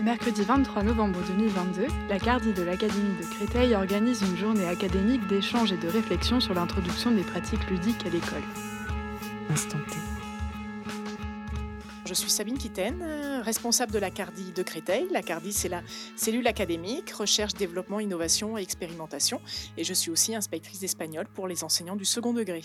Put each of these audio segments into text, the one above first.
Ce mercredi 23 novembre 2022, la CARDI de l'Académie de Créteil organise une journée académique d'échange et de réflexion sur l'introduction des pratiques ludiques à l'école. Instant T. Je suis Sabine Kitten, responsable de la CARDI de Créteil. La CARDI, c'est la cellule académique, recherche, développement, innovation et expérimentation. Et je suis aussi inspectrice d'espagnol pour les enseignants du second degré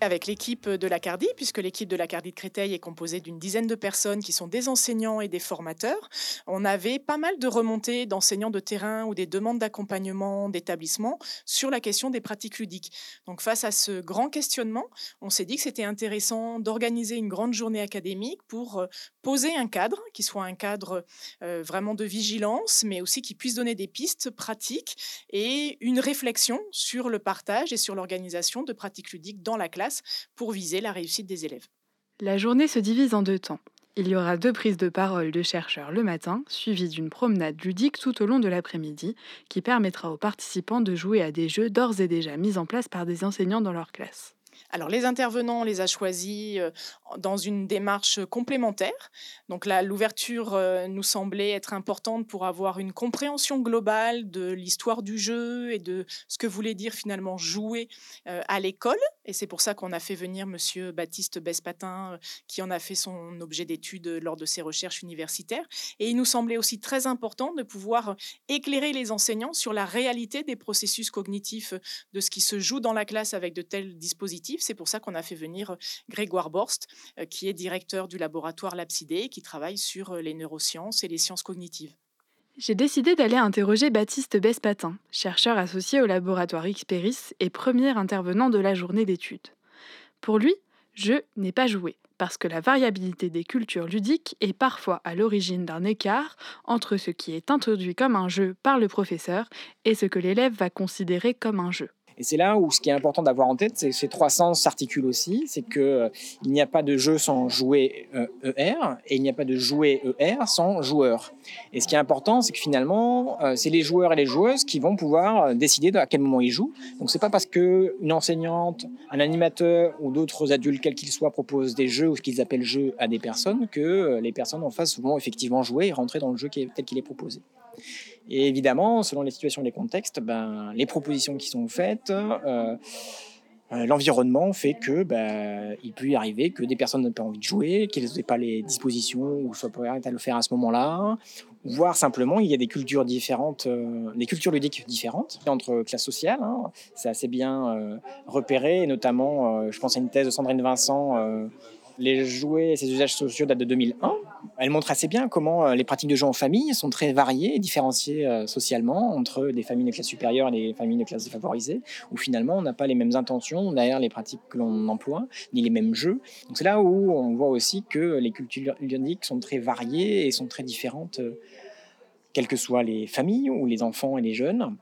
avec l'équipe de la Cardi, puisque l'équipe de la Cardi de Créteil est composée d'une dizaine de personnes qui sont des enseignants et des formateurs. On avait pas mal de remontées d'enseignants de terrain ou des demandes d'accompagnement d'établissement sur la question des pratiques ludiques. Donc face à ce grand questionnement, on s'est dit que c'était intéressant d'organiser une grande journée académique pour euh, poser un cadre qui soit un cadre euh, vraiment de vigilance, mais aussi qui puisse donner des pistes pratiques et une réflexion sur le partage et sur l'organisation de pratiques ludiques dans la classe pour viser la réussite des élèves. La journée se divise en deux temps. Il y aura deux prises de parole de chercheurs le matin, suivies d'une promenade ludique tout au long de l'après-midi, qui permettra aux participants de jouer à des jeux d'ores et déjà mis en place par des enseignants dans leur classe. Alors les intervenants, on les a choisis euh, dans une démarche complémentaire. Donc là, l'ouverture euh, nous semblait être importante pour avoir une compréhension globale de l'histoire du jeu et de ce que voulait dire finalement jouer euh, à l'école. Et c'est pour ça qu'on a fait venir Monsieur Baptiste Bespatin, qui en a fait son objet d'étude lors de ses recherches universitaires. Et il nous semblait aussi très important de pouvoir éclairer les enseignants sur la réalité des processus cognitifs de ce qui se joue dans la classe avec de tels dispositifs c'est pour ça qu'on a fait venir euh, Grégoire Borst, euh, qui est directeur du laboratoire Lapsidé, qui travaille sur euh, les neurosciences et les sciences cognitives. J'ai décidé d'aller interroger Baptiste Bespatin, chercheur associé au laboratoire Xperis et premier intervenant de la journée d'études. Pour lui, jeu n'est pas joué, parce que la variabilité des cultures ludiques est parfois à l'origine d'un écart entre ce qui est introduit comme un jeu par le professeur et ce que l'élève va considérer comme un jeu. Et c'est là où ce qui est important d'avoir en tête, c'est que ces trois sens s'articulent aussi. C'est que euh, n'y a pas de jeu sans jouer ER et il n'y a pas de jouer ER sans joueur. Et ce qui est important, c'est que finalement, euh, c'est les joueurs et les joueuses qui vont pouvoir décider à quel moment ils jouent. Donc c'est pas parce que une enseignante, un animateur ou d'autres adultes, quels qu'ils soient, proposent des jeux ou ce qu'ils appellent jeux à des personnes que les personnes en face vont effectivement jouer et rentrer dans le jeu tel qu'il est proposé. Et évidemment, selon les situations et les contextes, ben, les propositions qui sont faites, euh, euh, l'environnement fait que ben, il peut y arriver que des personnes n'aient pas envie de jouer, qu'elles n'aient pas les dispositions ou soient prêtes à le faire à ce moment-là, voire simplement il y a des cultures différentes, euh, des cultures ludiques différentes entre classes sociales. Hein. C'est assez bien repéré, et notamment, je pense à une thèse de Sandrine Vincent les jouets et ses usages sociaux datent de 2001. Elle montre assez bien comment euh, les pratiques de jeu en famille sont très variées et différenciées euh, socialement entre des familles de classe supérieure et des familles de classe défavorisée, où finalement on n'a pas les mêmes intentions derrière les pratiques que l'on emploie, ni les mêmes jeux. Donc c'est là où on voit aussi que les cultures ludiques sont très variées et sont très différentes, euh, quelles que soient les familles ou les enfants et les jeunes.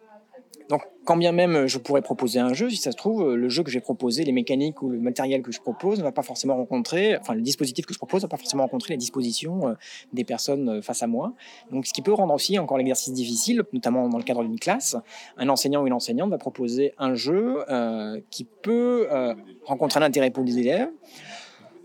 Donc, quand bien même je pourrais proposer un jeu, si ça se trouve, le jeu que j'ai proposé, les mécaniques ou le matériel que je propose ne va pas forcément rencontrer, enfin, le dispositif que je propose ne va pas forcément rencontrer les dispositions euh, des personnes euh, face à moi. Donc, ce qui peut rendre aussi encore l'exercice difficile, notamment dans le cadre d'une classe. Un enseignant ou une enseignante va proposer un jeu euh, qui peut rencontrer un intérêt pour les élèves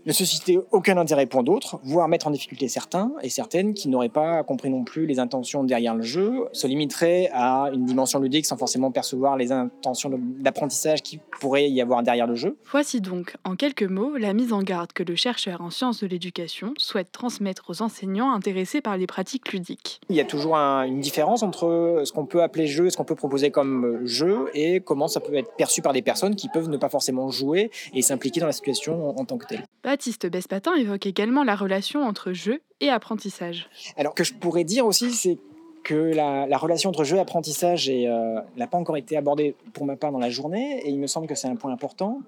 ne susciter aucun intérêt pour d'autres, voire mettre en difficulté certains et certaines qui n'auraient pas compris non plus les intentions derrière le jeu, se limiteraient à une dimension ludique sans forcément percevoir les intentions d'apprentissage qui pourrait y avoir derrière le jeu. Voici donc, en quelques mots, la mise en garde que le chercheur en sciences de l'éducation souhaite transmettre aux enseignants intéressés par les pratiques ludiques. Il y a toujours une différence entre ce qu'on peut appeler jeu, ce qu'on peut proposer comme jeu, et comment ça peut être perçu par des personnes qui peuvent ne pas forcément jouer et s'impliquer dans la situation en tant que telle. Baptiste Bespatin évoque également la relation entre jeu et apprentissage. Alors, que je pourrais dire aussi, c'est que la, relation entre jeu et apprentissage euh, n'a pas encore été abordée pour ma part dans la journée, et il me semble que c'est un point important.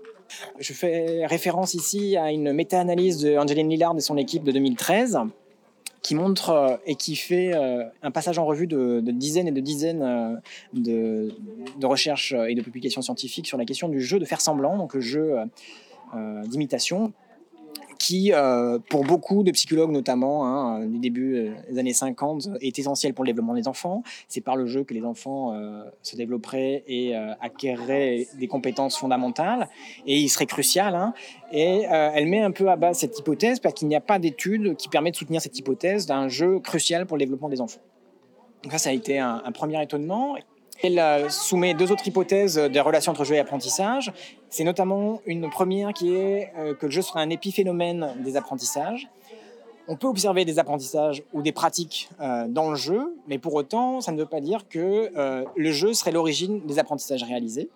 Je fais référence ici à une méta-analyse de Lillard et son équipe de 2013, qui montre euh, et qui fait euh, un passage en revue de, dizaines et de dizaines de, de, recherches et de publications scientifiques sur la question du jeu de faire semblant, donc le jeu d'imitation qui, euh, pour beaucoup de psychologues notamment, hein, du début euh, des années 50, est essentiel pour le développement des enfants. C'est par le jeu que les enfants euh, se développeraient et acquéreraient des compétences fondamentales, et il serait crucial. Hein. et elle met un peu à bas cette hypothèse parce qu'il n'y a pas d'études qui permettent de soutenir cette hypothèse d'un jeu crucial pour le développement des enfants. Donc ça, ça a été un, un premier étonnement. Elle euh, soumet deux autres hypothèses des relations entre jeu et apprentissage. C'est notamment une première qui est euh, que le jeu serait un épiphénomène des apprentissages. On peut observer des apprentissages ou des pratiques euh, dans le jeu, mais pour autant, ça ne veut pas dire que le jeu serait l'origine des apprentissages réalisés.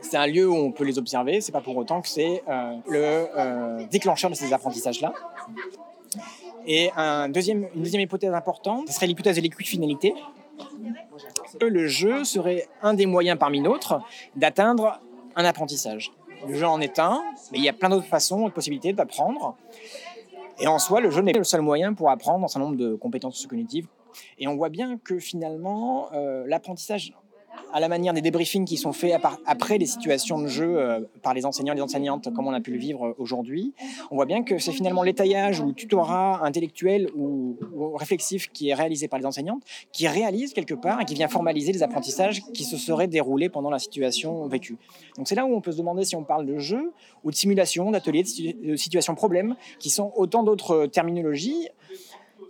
C'est un lieu où on peut les observer, c'est pas pour autant que c'est le déclencheur de ces apprentissages-là. Et une deuxième hypothèse importante, serait l'hypothèse de l'équifinalité, le jeu serait un des moyens parmi d'autres d'atteindre un apprentissage. Le jeu en est un, mais il y a plein d'autres façons et possibilités d'apprendre. Et en soi, le jeu n'est pas le seul moyen pour apprendre un certain nombre de compétences cognitives. Et on voit bien que finalement, euh, l'apprentissage à la manière des débriefings qui sont faits après les situations de jeu euh, par les enseignants et les enseignantes, comme on a pu le vivre aujourd'hui, on voit bien que c'est finalement l'étaillage ou tutorat intellectuel ou, réflexif qui est réalisé par les enseignantes, qui réalise quelque part et qui vient formaliser les apprentissages qui se seraient déroulés pendant la situation vécue. Donc c'est là où on peut se demander si on parle de jeu ou de simulation, d'atelier, de situation problème, qui sont autant d'autres terminologies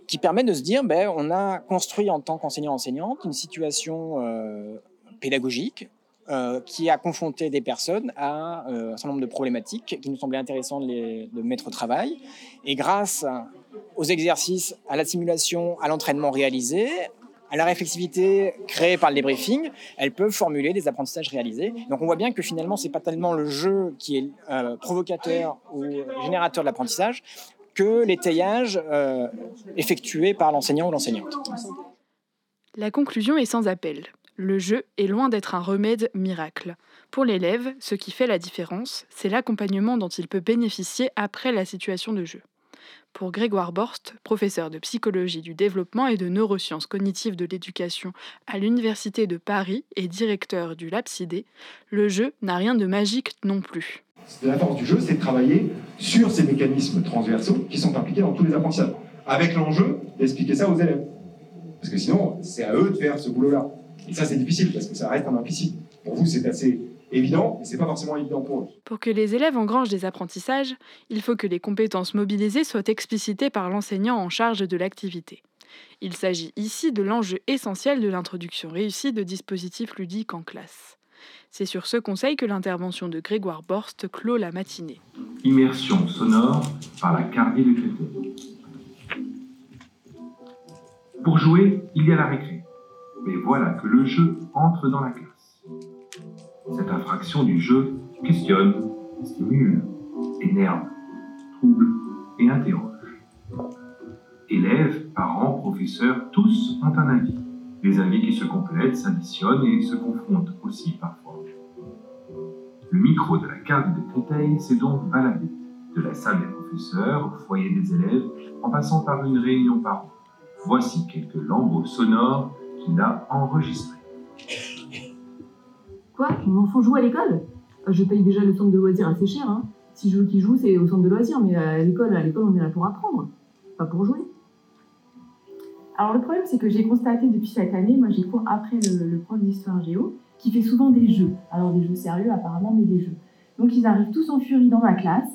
qui permettent de se dire, ben, on a construit en tant qu'enseignant-enseignante une situation euh, pédagogique euh, qui a confronté des personnes à euh, un certain nombre de problématiques qui nous semblaient intéressantes de, mettre au travail. Et grâce aux exercices, à la simulation, à l'entraînement réalisé, à la réflexivité créée par le débriefing, elles peuvent formuler des apprentissages réalisés. Donc on voit bien que finalement, c'est pas tellement le jeu qui est euh, provocateur ou générateur de l'apprentissage que l'étayage effectué par l'enseignant ou l'enseignante. La conclusion est sans appel. Le jeu est loin d'être un remède miracle. Pour l'élève, ce qui fait la différence, c'est l'accompagnement dont il peut bénéficier après la situation de jeu. Pour Grégoire Borst, professeur de psychologie du développement et de neurosciences cognitives de l'éducation à l'Université de Paris et directeur du LAPSIDE, le jeu n'a rien de magique non plus. La force du jeu, c'est de travailler sur ces mécanismes transversaux qui sont impliqués dans tous les apprentissages, avec l'enjeu d'expliquer ça aux élèves. Parce que sinon, c'est à eux de faire ce boulot-là. Et ça, c'est difficile parce que ça reste un implicite. Pour vous, c'est assez évident, mais c'est pas forcément évident pour eux. Pour que les élèves engrangent des apprentissages, il faut que les compétences mobilisées soient explicitées par l'enseignant en charge de l'activité. Il s'agit ici de l'enjeu essentiel de l'introduction réussie de dispositifs ludiques en classe. C'est sur ce conseil que l'intervention de Grégoire Borst clôt la matinée. Immersion sonore par la Carrier de. Pour jouer, il y a la récré voilà que le jeu entre dans la classe. Cette infraction du jeu questionne, stimule, énerve, trouble et interroge. Élèves, parents, professeurs, tous ont un avis. Les avis qui se complètent, s'additionnent et se confrontent aussi parfois. Le micro de la carte de Créteil s'est donc baladé, de la salle des professeurs au foyer des élèves, en passant par une réunion par an. Voici quelques lambeaux sonores qu'il a enregistré. Quoi? Mon enfant joue à l'école? Euh, Je paye déjà le centre de loisirs assez cher. Hein. Si je veux qu'il joue, c'est au centre de loisirs, mais à l'école, à l'école, on est là pour apprendre, pas pour jouer. Alors le problème, c'est que j'ai constaté depuis cette année, moi j'ai cours après le, le prof d'histoire géo, qui fait souvent des jeux. Alors des jeux sérieux apparemment, mais des jeux. Donc ils arrivent tous en furie dans ma classe,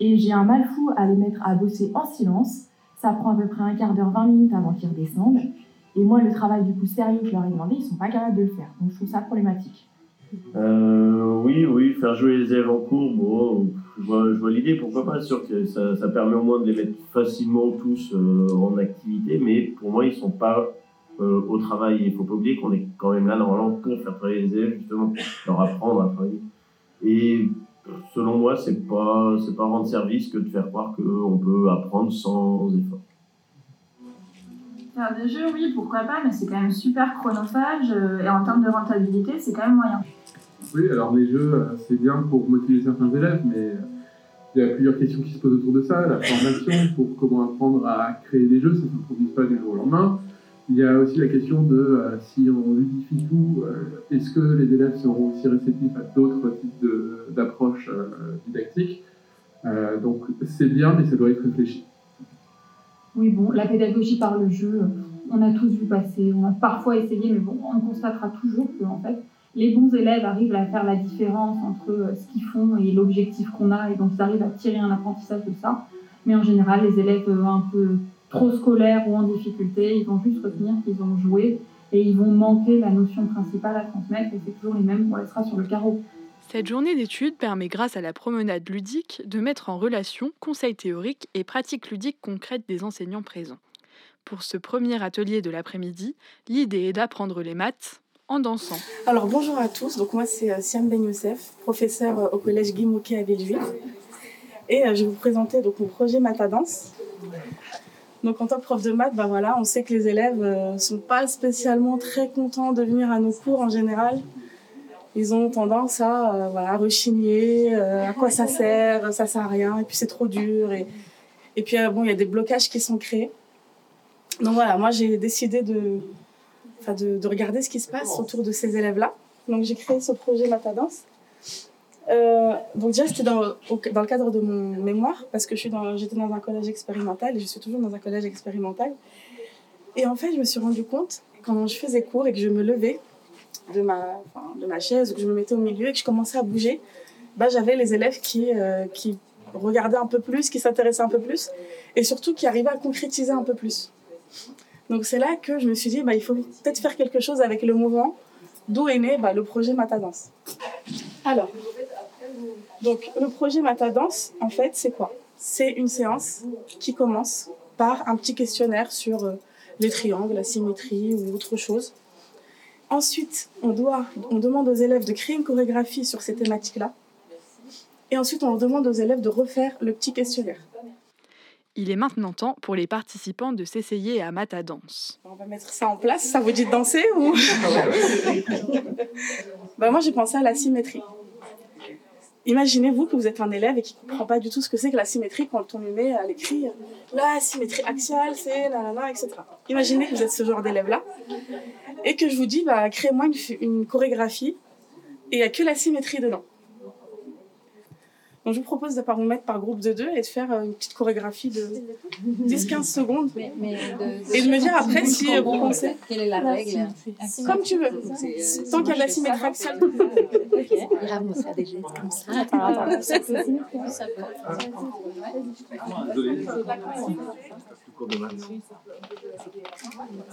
et j'ai un mal fou à les mettre à bosser en silence. Ça prend à peu près un quart d'heure, 20 minutes avant qu'ils redescendent. Et moi, le travail du coup sérieux que je leur ai demandé, ils sont pas capables de le faire. Donc je trouve ça problématique. Euh, oui, oui, faire jouer les élèves en cours, bon, je vois, vois l'idée, pourquoi pas, sûr que ça, ça, permet au moins de les mettre facilement tous euh, en activité, mais pour moi, ils sont pas euh, au travail. Il faut pas oublier qu'on est quand même là normalement pour faire travailler les élèves, justement, pour leur apprendre à travailler. Et selon moi, c'est pas, pas rendre service que de faire croire qu'on peut apprendre sans effort. Faire des jeux, oui, pourquoi pas, mais c'est quand même super chronophage euh, et en termes de rentabilité, c'est quand même moyen. Oui, alors les jeux, euh, c'est bien pour motiver certains élèves, mais euh, il y a plusieurs questions qui se posent autour de ça. La formation pour comment apprendre à créer des jeux, ça ne s'improvis pas du jour au lendemain. Il y a aussi la question de si on ludifie tout, est-ce que les élèves seront aussi réceptifs à d'autres types d'approches didactiques? Donc c'est bien, mais ça doit être réfléchi. Oui, bon, la pédagogie par le jeu, on a tous vu passer, on a parfois essayé, mais bon, on constatera toujours que en fait, les bons élèves arrivent à faire la différence entre euh, ce qu'ils font et l'objectif qu'on a, et donc ils arrivent à tirer un apprentissage de ça. Mais en général, les élèves euh, un peu trop scolaires ou en difficulté, ils vont juste retenir qu'ils ont joué et ils vont manquer la notion principale à transmettre, et c'est toujours les mêmes qu'on laissera sur le carreau. Cette journée d'études permet, grâce à la promenade ludique, de mettre en relation conseils théoriques et pratiques ludiques concrètes des enseignants présents. Pour ce premier atelier de l'après-midi, l'idée est d'apprendre les maths en dansant. Alors bonjour à tous, donc moi c'est euh, Siam Ben Youssef, professeur euh, au collège Guy Moquet à Villejuif. Et euh, je vais vous présenter donc, mon projet Matadance. Donc en tant que prof de maths, bah, voilà, on sait que les élèves ne sont pas spécialement très contents de venir à nos cours en général. Ils ont tendance à voilà, rechigner, à quoi ça sert, ça sert à rien, et puis c'est trop dur. Et, et puis bon, il y a des blocages qui sont créés. Donc voilà, moi j'ai décidé de, de, de, regarder ce qui se passe autour de ces élèves-là. Donc j'ai créé ce projet Matadance. Euh, donc déjà c'était dans, dans le cadre de mon mémoire parce que j'étais dans, dans un collège expérimental et je suis toujours dans un collège expérimental. Et en fait je me suis rendu compte quand je faisais cours et que je me levais de ma, de ma chaise, que je me mettais au milieu et que je commençais à bouger, bah, j'avais les élèves qui, euh, qui regardaient un peu plus, qui s'intéressaient un peu plus et surtout qui arrivaient à concrétiser un peu plus. Donc c'est là que je me suis dit, bah, il faut peut-être faire quelque chose avec le mouvement, d'où est né bah, le projet Matadance. Alors, donc le projet Matadance, en fait, c'est quoi? C'est une séance qui commence par un petit questionnaire sur euh, les triangles, la symétrie ou autre chose. Ensuite, on, doit, on demande aux élèves de créer une chorégraphie sur ces thématiques-là. Et ensuite, on leur demande aux élèves de refaire le petit questionnaire. Il est maintenant temps pour les participants de s'essayer à Matadance. On va mettre ça en place. Ça vous dit de danser ou? Bah Moi, j'ai pensé à la symétrie. Imaginez-vous que vous êtes un élève et qui ne comprend pas du tout ce que c'est que la symétrie quand on lui met à l'écrit la symétrie axiale, c'est nanana, etc. Imaginez que vous êtes ce genre d'élève-là et que je vous dis, bah, créez-moi une, une chorégraphie et il n'y a que la symétrie dedans. Donc je vous propose de vous mettre par groupe de deux et de faire euh, une petite chorégraphie de 10-15 secondes. et de me dire après si vous pensez. Quelle est la règle? Comme tu veux. Tant qu'il y a de la symétrie axiale. Ok. Grave, on fait des gestes comme ça. Attends, attends. Ça peut. Ça peut.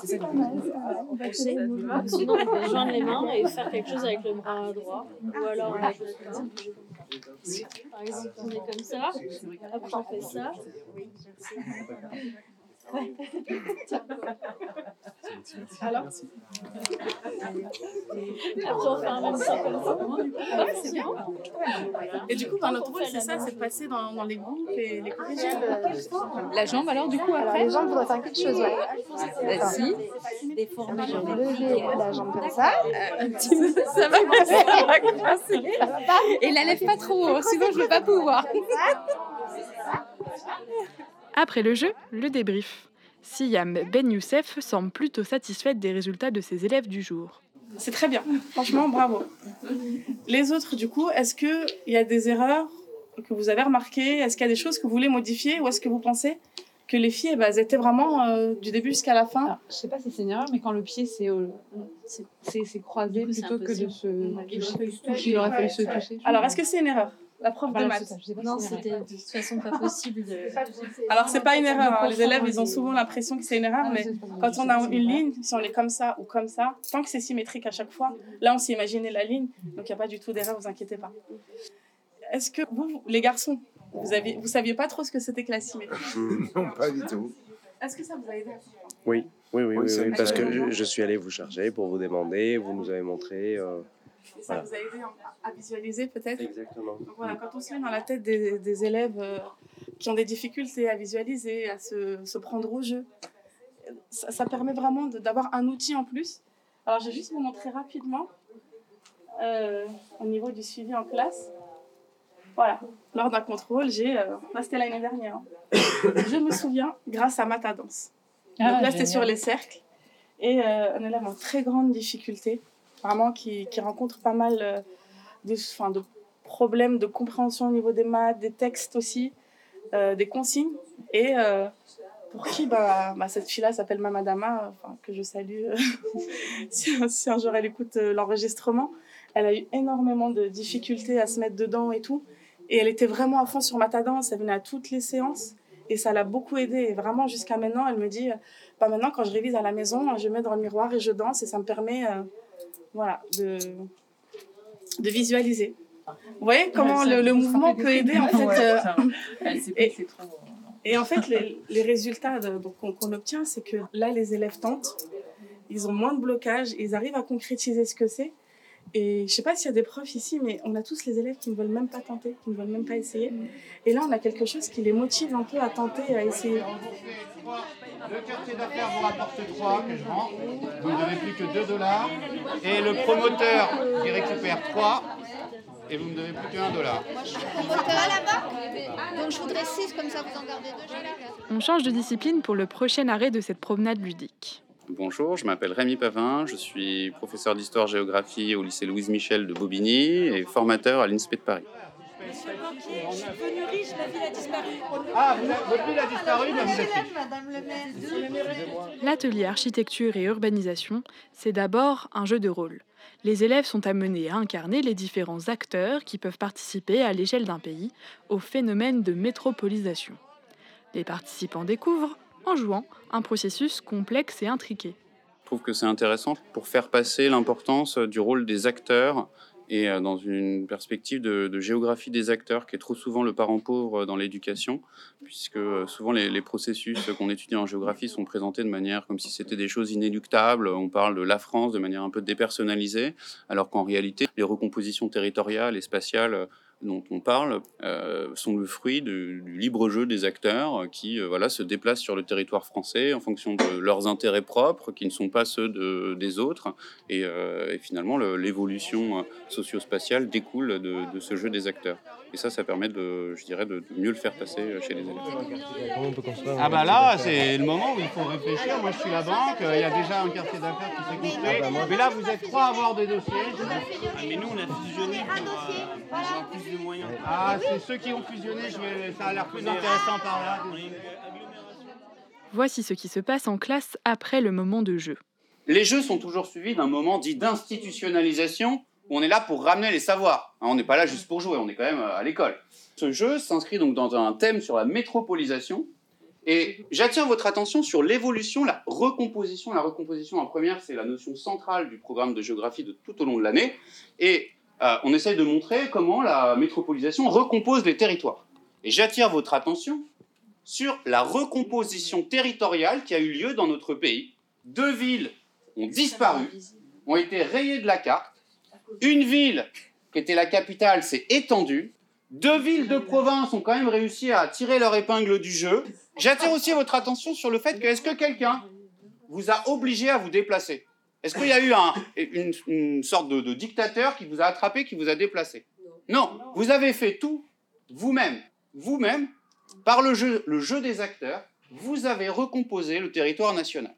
C'est pas mal. On va Sinon, on peut joindre les mains et faire quelque chose avec le bras droit. Ou alors, on par exemple, on est comme ça, après on fait ça. Ouais. Alors Après, on fait un même temps comme ça. Ouais, c'est bien. Et du coup, ben, notre rôle, c'est ça, c'est de passer dans, dans les groupes et les corriger. La jambe, alors, du coup, après Les jambes, faudrait faire quelque chose, ouais. Lever la jambe comme ça. Peu, ça va coincer. Et la lève pas trop haut, sinon je ne vais pas pouvoir. Après le jeu, le débrief. Siam Ben Youssef semble plutôt satisfaite des résultats de ses élèves du jour. C'est très bien, franchement, bravo. Les autres, du coup, est-ce qu'il y a des erreurs que vous avez remarquées? Est-ce qu'il y a des choses que vous voulez modifier Ou est-ce que vous pensez que les filles, eh ben, elles étaient vraiment euh, du début jusqu'à la fin Alors, Je sais pas si c'est une erreur, mais quand le pied c'est c'est croisé plutôt que de se toucher, il aurait fallu se toucher. Alors, est-ce que c'est une erreur? La prof de maths Non, c'était de toute façon pas possible de. Alors, c'est pas une erreur. hein. Les élèves, ils ont souvent l'impression que c'est une erreur, Ah, mais quand on a une ligne, si on est comme ça ou comme ça, tant que c'est symétrique à chaque fois, là, on s'est imaginé la ligne, donc il n'y a pas du tout d'erreur, vous inquiétez pas. Est-ce que vous, les garçons, vous aviez, vous saviez pas trop ce que c'était que la symétrie Non, pas du tout. Est-ce que ça vous a aidé Oui, oui, oui, oui, parce que je, je suis allé vous chercher pour vous demander, vous nous avez montré. euh, Et ça voilà. vous a aidé à- visualiser peut-être? Exactement. Donc voilà, quand on se met dans la tête des, des élèves euh, qui ont des difficultés à visualiser, à se, se prendre au jeu, ça, ça permet vraiment d'avoir un outil en plus. Alors je vais juste vous montrer rapidement euh, au niveau du suivi en classe. Voilà, lors d'un contrôle, j'ai. euh, là, c'était l'année dernière. hein. je me souviens, grâce à Matadance. Ah, Donc là, c'était sur les cercles. Et euh, un élève en très grande difficulté, vraiment qui, qui rencontre pas mal euh, de, problèmes de compréhension au niveau des maths, des textes aussi, euh, des consignes. Et euh, pour qui bah, bah, cette fille-là s'appelle Mamadama, que je salue si, si, un jour elle écoute l'enregistrement. Elle a eu énormément de difficultés à se mettre dedans et tout. Et elle était vraiment à fond sur Matadance, elle venait à toutes les séances et ça l'a beaucoup aidé. Et vraiment, jusqu'à maintenant, elle me dit, bah, maintenant, quand je révise à la maison, je mets dans le miroir et je danse et ça me permet voilà, de, de visualiser. Vous voyez comment le, le mouvement peut aider en fait. Euh, et, et, en fait, les, les résultats qu'on obtient, c'est que là, les élèves tentent, ils ont moins de blocage, ils arrivent à concrétiser ce que c'est. Et je sais pas s'il y a des profs ici, mais on a tous les élèves qui ne veulent même pas tenter, qui ne veulent même pas essayer. Et là, on a quelque chose qui les motive un peu à tenter, à essayer. Le quartier d'affaires vous rapporte 3 que je vends. Vous ne devez plus que 2 dollars. Et le promoteur qui récupère 3. Et vous ne devez plus que 1 dollar. Moi, je suis promoteur là-bas. Donc, je voudrais 6, comme ça, vous en gardez 2. On change de discipline pour le prochain arrêt de cette promenade ludique. Bonjour, je m'appelle Rémi Pavin, je suis professeur d'histoire-géographie au lycée Louise Michel de Bobigny et formateur à l'INSPE de Paris. Je suis venu riche, ma ville a disparu. Ah, votre ville a disparu, vous êtes Madame le maire. L'atelier architecture et urbanisation, c'est d'abord un jeu de rôle. Les élèves sont amenés à incarner les différents acteurs qui peuvent participer à l'échelle d'un pays au phénomène de métropolisation. Les participants découvrent en jouant un processus complexe et intriqué. Je trouve que c'est intéressant pour faire passer l'importance du rôle des acteurs et euh, dans une perspective de, géographie des acteurs qui est trop souvent le parent pauvre dans l'éducation, puisque euh, souvent les, les processus qu'on étudie en géographie sont présentés de manière comme si c'était des choses inéluctables. On parle de la France de manière un peu dépersonnalisée, alors qu'en réalité, les recompositions territoriales et spatiales dont on parle euh, sont le fruit du, libre jeu des acteurs qui euh, voilà, se déplacent sur le territoire français en fonction de leurs intérêts propres, qui ne sont pas ceux de, des autres. Et, euh, finalement, l'évolution socio-spatiale découle de, ce jeu des acteurs. Et ça, ça permet de, je dirais, de, mieux le faire passer chez les élèves. Ah bah là, c'est le moment où il faut réfléchir. Moi, je suis la banque, il y a déjà un quartier d'affaires qui s'est construit. Mais là, vous êtes trois à avoir des dossiers. Ah, mais nous, on a fusionné pour avoir plus de moyens. Ah, c'est ceux qui ont fusionné, je vais... ça a l'air plus intéressant par là. Voici ce qui se passe en classe après le moment de jeu. Les jeux sont toujours suivis d'un moment dit d'institutionnalisation on est là pour ramener les savoirs. Hein, on n'est pas là juste pour jouer, on est quand même euh, à l'école. Ce jeu s'inscrit donc dans un thème sur la métropolisation. Et j'attire votre attention sur l'évolution, la recomposition. La recomposition en première, c'est la notion centrale du programme de géographie de tout au long de l'année. Et euh, on essaye de montrer comment la métropolisation recompose les territoires. Et j'attire votre attention sur la recomposition territoriale qui a eu lieu dans notre pays. Deux villes ont disparu, ont été rayées de la carte, une ville qui était la capitale s'est étendue. Deux villes de province ont quand même réussi à tirer leur épingle du jeu. J'attire aussi votre attention sur le fait que est-ce que quelqu'un vous a obligé à vous déplacer? Est-ce qu'il y a eu un, une, sorte de, dictateur qui vous a attrapé, qui vous a déplacé? Non, vous avez fait tout vous-même. Vous-même, par le jeu des acteurs, vous avez recomposé le territoire national.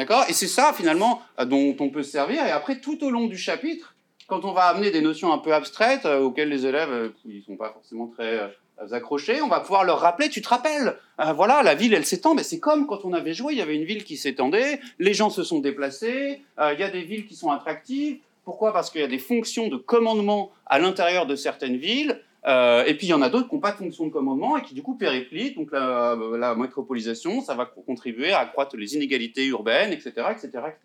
D'accord? Et c'est ça, finalement, euh, dont on peut se servir. Et après, tout au long du chapitre, quand on va amener des notions un peu abstraites euh, auxquelles les élèves euh, ne sont pas forcément très accrochés, on va pouvoir leur rappeler, tu te rappelles, voilà, la ville, elle s'étend, mais c'est comme quand on avait joué, il y avait une ville qui s'étendait, les gens se sont déplacés, il y a des villes qui sont attractives. Pourquoi? Parce qu'il y a des fonctions de commandement à l'intérieur de certaines villes, euh, et puis il y en a d'autres qui n'ont pas de fonction de commandement et qui du coup périplient. Donc la, la, métropolisation, ça va contribuer à accroître les inégalités urbaines, etc., etc., etc.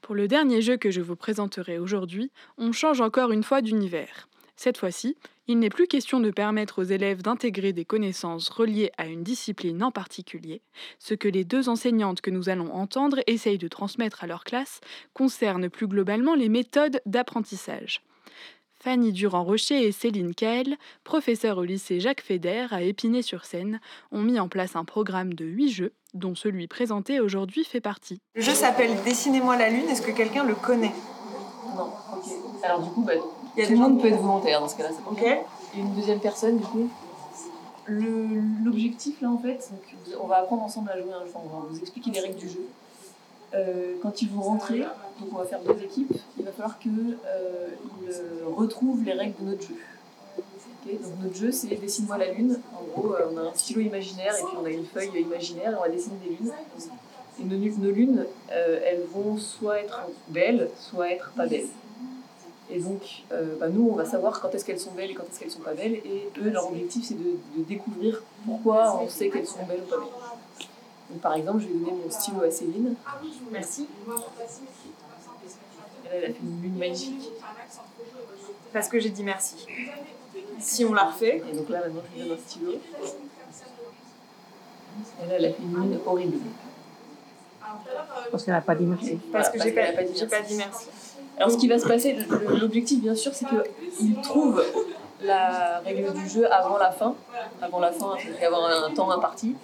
Pour le dernier jeu que je vous présenterai aujourd'hui, on change encore une fois d'univers. Cette fois-ci, il n'est plus question de permettre aux élèves d'intégrer des connaissances reliées à une discipline en particulier. Ce que les deux enseignantes que nous allons entendre essayent de transmettre à leur classe concerne plus globalement les méthodes d'apprentissage. Fanny Durand-Rocher et Céline Kael, professeurs au lycée Jacques Fédère à Épinay-sur-Seine, ont mis en place un programme de huit jeux, dont celui présenté aujourd'hui fait partie. Le jeu s'appelle Dessinez-moi la Lune, est-ce que quelqu'un le connaît? Non, ok. Alors du coup, bah, il y a tout le monde peut être volontaire dans ce cas-là. Ok. Et une deuxième personne, du coup L'objectif, là, en fait, on va apprendre ensemble à jouer un jeu, on va vous expliquer les règles du jeu. Euh, quand ils vont rentrer, donc on va faire deux équipes, il va falloir qu'ils euh, retrouve les règles de notre jeu. Donc notre jeu, c'est dessine-moi la lune. En gros, euh, on a un stylo imaginaire et puis on a une feuille imaginaire et on va dessiner des lunes. Et nos, lu- nos lunes, elles vont soit être belles, soit être pas belles. Et donc, bah, nous, on va savoir quand est-ce qu'elles sont belles et quand est-ce qu'elles sont pas belles. Et eux, leur objectif, c'est de, de découvrir pourquoi on sait qu'elles sont belles ou pas belles. Donc, par exemple, je vais donner mon stylo à Céline. Merci. Elle a fait une lune magnifique. Parce que j'ai dit merci. Si on la refait. Et donc là, maintenant, je lui donne un stylo. Elle a fait une lune horrible. Parce qu'elle n'a pas dit merci. Parce que j'ai pas, dit j'ai pas dit merci. Alors, ce qui va se passer, l'objectif, bien sûr, c'est qu'il trouve la règle du jeu avant la fin. Avant la fin, il faut y avoir un temps imparti.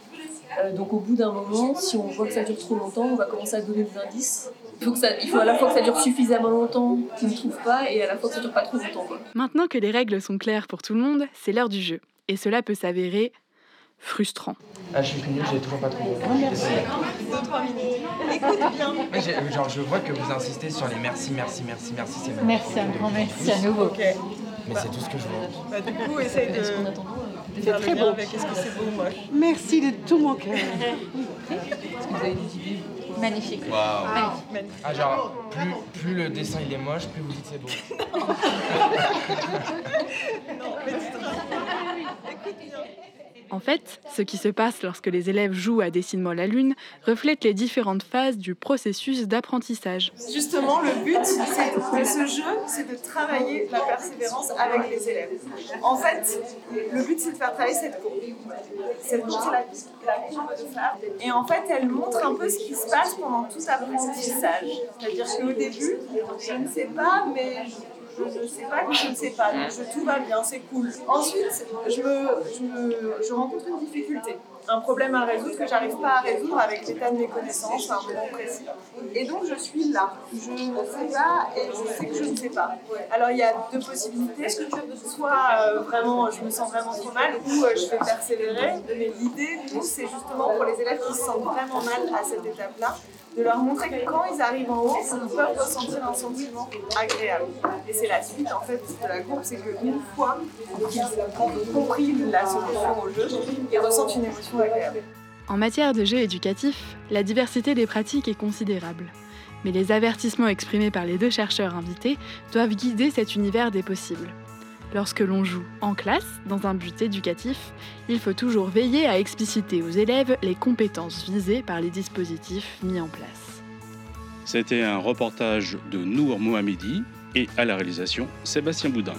Euh, donc, au bout d'un moment, si on voit que ça dure trop longtemps, on va commencer à donner des indices. Il faut, que ça, il faut à la fois que ça dure suffisamment longtemps qu'il ne trouve pas et à la fois que ça dure pas trop longtemps. Quoi. Maintenant que les règles sont claires pour tout le monde, c'est l'heure du jeu. Et cela peut s'avérer frustrant. Ah, je suis nul, j'ai toujours pas trouvé. Merci. Deux, trois minutes. Écoute bien. Mais genre, je vois que vous insistez sur les merci, merci, merci, merci. c'est. Merci, un grand merci à nouveau. Ok. Mais c'est tout ce que je vois. Bah, du coup, essaye de, de faire le très lien beau. avec est-ce que c'est beau ou moche. Merci de tout mon cœur. Magnifique. Waouh. Magnifique. Ah, genre, plus, plus le dessin il est moche, plus vous dites c'est beau. Non, mais tu te. Écoute bien. En fait, ce qui se passe lorsque les élèves jouent à Dessine-moi la Lune reflète les différentes phases du processus d'apprentissage. Justement, le but de ce jeu, c'est de travailler la persévérance avec les élèves. En fait, le but, c'est de faire travailler cette courbe. Cette courbe, c'est la, courbe de phare. Et en fait, elle montre un peu ce qui se passe pendant tout apprentissage. C'est-à-dire qu'au début, je ne sais pas, mais ne sais pas je ne sais pas. Je- tout va bien, c'est cool. Ensuite, je, je, je rencontre une difficulté, un problème à résoudre que j'arrive pas à résoudre avec l'état de mes connaissances un moment précis. Et donc, je suis là. Je ne sais pas et je sais que je ne sais pas. Alors, il y a deux possibilités. Soit euh, vraiment, je me sens vraiment trop mal, ou euh, je vais persévérer? Mais l'idée, c'est justement pour les élèves qui se sentent vraiment mal à cette étape-là, de leur montrer que quand ils arrivent en haut, ils peuvent ressentir un sentiment agréable. Et c'est la suite en fait de la courbe, c'est qu'une fois qu'ils ont compris la solution au jeu, ils ressentent une émotion agréable. En matière de jeu éducatif, la diversité des pratiques est considérable. Mais les avertissements exprimés par les deux chercheurs invités doivent guider cet univers des possibles. Lorsque l'on joue en classe, dans un but éducatif, il faut toujours veiller à expliciter aux élèves les compétences visées par les dispositifs mis en place. C'était un reportage de Nour Mohamedi et à la réalisation Sébastien Boudin.